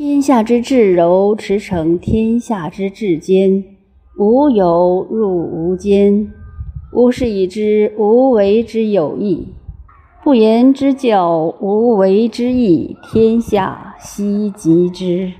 天下之至柔，驰骋天下之至坚。无有入无间，吾是以知无为之有益。不言之教，无为之义，天下希及之。